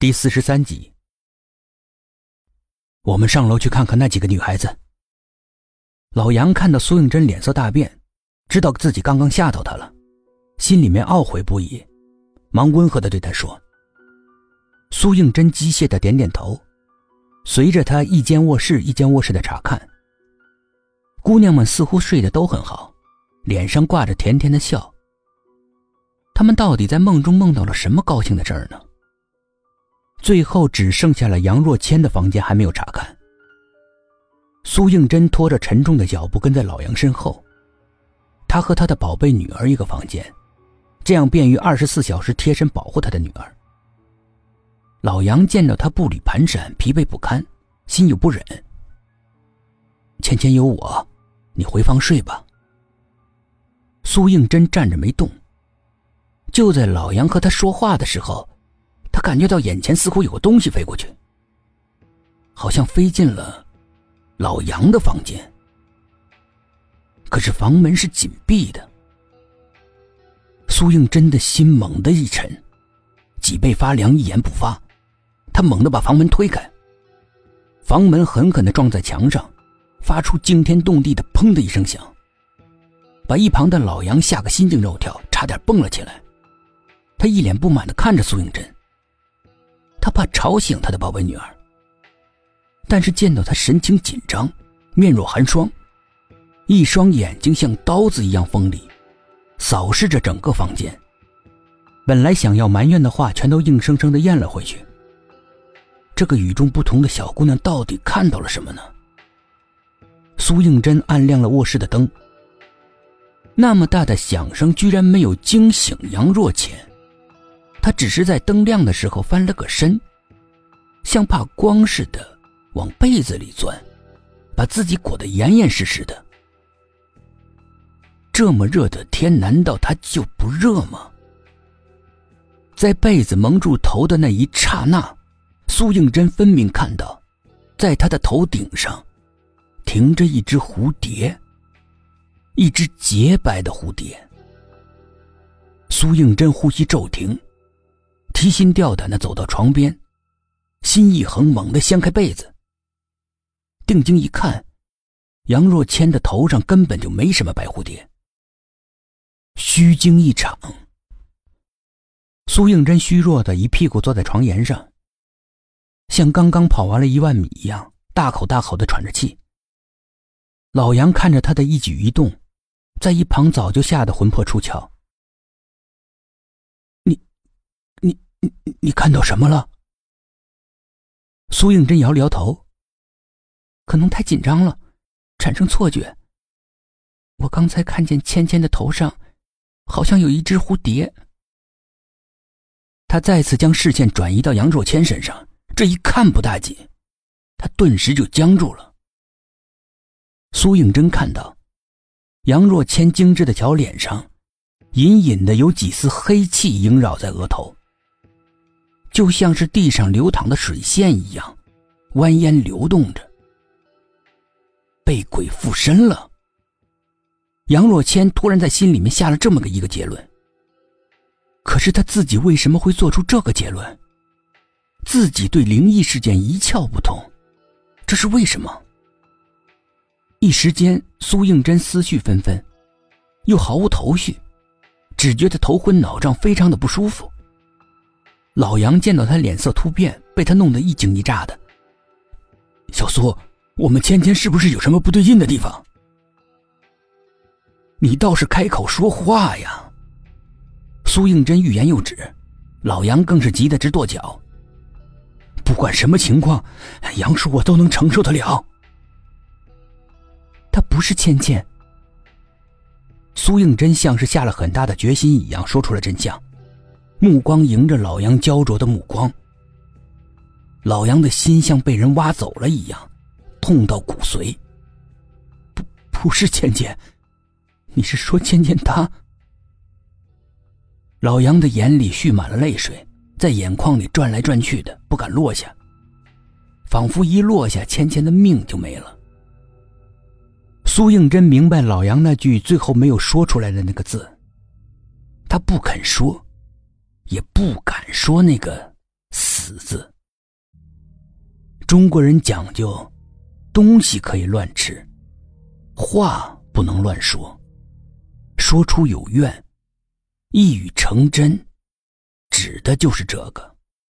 第四十三集，我们上楼去看看那几个女孩子。老杨看到苏应真脸色大变，知道自己刚刚吓到她了，心里面懊悔不已，忙温和的对她说：“苏应真，机械的点点头，随着他一间卧室一间卧室的查看。姑娘们似乎睡得都很好，脸上挂着甜甜的笑。他们到底在梦中梦到了什么高兴的事儿呢？”最后只剩下了杨若谦的房间还没有查看。苏应真拖着沉重的脚步跟在老杨身后，他和他的宝贝女儿一个房间，这样便于二十四小时贴身保护他的女儿。老杨见到他步履蹒跚、疲惫不堪，心有不忍。芊芊有我，你回房睡吧。苏应真站着没动。就在老杨和他说话的时候。他感觉到眼前似乎有个东西飞过去，好像飞进了老杨的房间。可是房门是紧闭的。苏应真的心猛地一沉，脊背发凉，一言不发。他猛地把房门推开，房门狠狠的撞在墙上，发出惊天动地的“砰”的一声响，把一旁的老杨吓个心惊肉跳，差点蹦了起来。他一脸不满的看着苏应真。他怕吵醒他的宝贝女儿，但是见到他神情紧张，面若寒霜，一双眼睛像刀子一样锋利，扫视着整个房间。本来想要埋怨的话，全都硬生生的咽了回去。这个与众不同的小姑娘到底看到了什么呢？苏应真按亮了卧室的灯，那么大的响声居然没有惊醒杨若浅。他只是在灯亮的时候翻了个身，像怕光似的往被子里钻，把自己裹得严严实实的。这么热的天，难道他就不热吗？在被子蒙住头的那一刹那，苏应真分明看到，在他的头顶上停着一只蝴蝶，一只洁白的蝴蝶。苏应真呼吸骤停。提心吊胆的走到床边，心一横，猛地掀开被子。定睛一看，杨若谦的头上根本就没什么白蝴蝶。虚惊一场。苏应真虚弱的一屁股坐在床沿上，像刚刚跑完了一万米一样，大口大口的喘着气。老杨看着他的一举一动，在一旁早就吓得魂魄出窍。你你看到什么了？苏应真摇了摇头，可能太紧张了，产生错觉。我刚才看见芊芊的头上，好像有一只蝴蝶。他再次将视线转移到杨若谦身上，这一看不大紧，他顿时就僵住了。苏应真看到，杨若谦精致的小脸上，隐隐的有几丝黑气萦绕在额头。就像是地上流淌的水线一样，蜿蜒流动着。被鬼附身了。杨若谦突然在心里面下了这么个一个结论。可是他自己为什么会做出这个结论？自己对灵异事件一窍不通，这是为什么？一时间，苏应真思绪纷纷，又毫无头绪，只觉得头昏脑胀，非常的不舒服。老杨见到他脸色突变，被他弄得一惊一乍的。小苏，我们芊芊是不是有什么不对劲的地方？你倒是开口说话呀！苏应真欲言又止，老杨更是急得直跺脚。不管什么情况，杨叔我都能承受得了。他不是芊芊。苏应真像是下了很大的决心一样，说出了真相。目光迎着老杨焦灼的目光，老杨的心像被人挖走了一样，痛到骨髓。不，不是芊芊，你是说芊芊她？老杨的眼里蓄满了泪水，在眼眶里转来转去的，不敢落下，仿佛一落下，芊芊的命就没了。苏应真明白老杨那句最后没有说出来的那个字，他不肯说。也不敢说那个死字。中国人讲究，东西可以乱吃，话不能乱说，说出有怨，一语成真，指的就是这个。